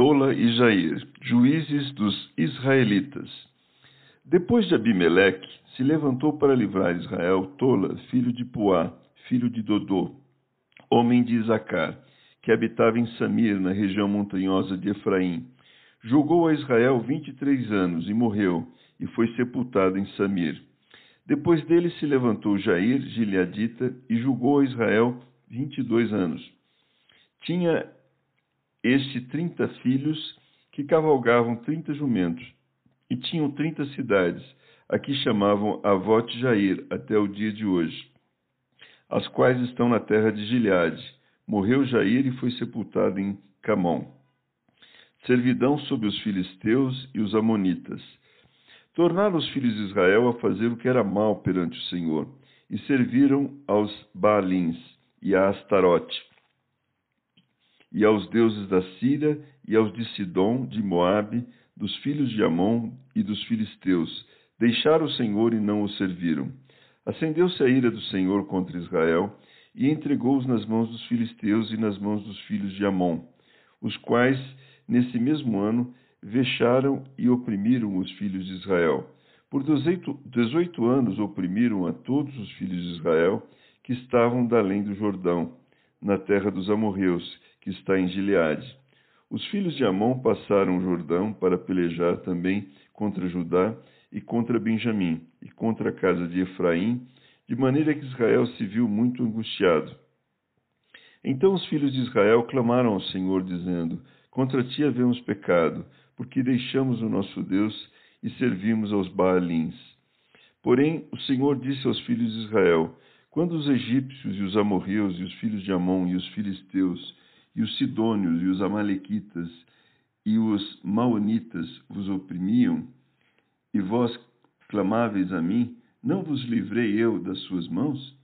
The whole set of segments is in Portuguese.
Tola e Jair, juízes dos israelitas. Depois de Abimeleque, se levantou para livrar Israel Tola, filho de Puá, filho de Dodô, homem de Isacar, que habitava em Samir, na região montanhosa de Efraim. Julgou a Israel vinte e três anos e morreu, e foi sepultado em Samir. Depois dele se levantou Jair, gileadita, e julgou a Israel vinte e dois anos. Tinha este trinta filhos que cavalgavam trinta jumentos, e tinham trinta cidades, a que chamavam Avote Jair até o dia de hoje, as quais estão na terra de Gileade. Morreu Jair e foi sepultado em Camon. Servidão sobre os filisteus e os amonitas. Tornaram os filhos de Israel a fazer o que era mal perante o Senhor, e serviram aos Baalins e a Astarote e aos deuses da Síria e aos de Sidom, de Moabe, dos filhos de Amon e dos filisteus. Deixaram o Senhor e não o serviram. Acendeu-se a ira do Senhor contra Israel e entregou-os nas mãos dos filisteus e nas mãos dos filhos de Amon, os quais, nesse mesmo ano, vexaram e oprimiram os filhos de Israel. Por dezoito anos oprimiram a todos os filhos de Israel que estavam da além do Jordão, na terra dos amorreus, que está em Gileade. Os filhos de Amon passaram o Jordão para pelejar também contra Judá e contra Benjamim e contra a casa de Efraim, de maneira que Israel se viu muito angustiado. Então os filhos de Israel clamaram ao Senhor, dizendo: Contra ti havemos pecado, porque deixamos o nosso Deus e servimos aos Baalins. Porém, o Senhor disse aos filhos de Israel: Quando os egípcios e os amorreus e os filhos de Amon e os filisteus e os sidônios e os amalequitas e os maonitas vos oprimiam, e vós clamáveis a mim, não vos livrei eu das suas mãos?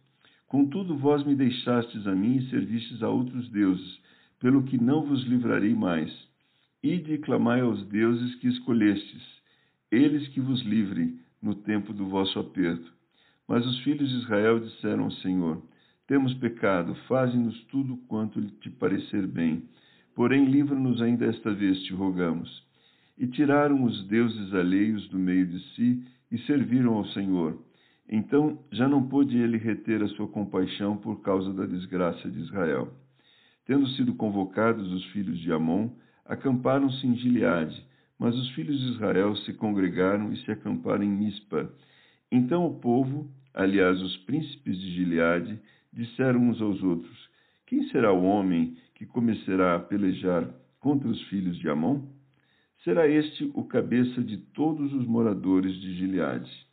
Contudo, vós me deixastes a mim e servistes a outros deuses, pelo que não vos livrarei mais. Ide e clamai aos deuses que escolhestes, eles que vos livrem no tempo do vosso aperto. Mas os filhos de Israel disseram ao Senhor: temos pecado, faze-nos tudo quanto te parecer bem. Porém, livra-nos ainda esta vez, te rogamos. E tiraram os deuses alheios do meio de si e serviram ao Senhor. Então já não pôde ele reter a sua compaixão por causa da desgraça de Israel. Tendo sido convocados os filhos de Amon, acamparam-se em Gileade, mas os filhos de Israel se congregaram e se acamparam em Mispa. Então o povo, aliás, os príncipes de Gileade, disseram uns aos outros: Quem será o homem que começará a pelejar contra os filhos de Amon? Será este o cabeça de todos os moradores de Gileade.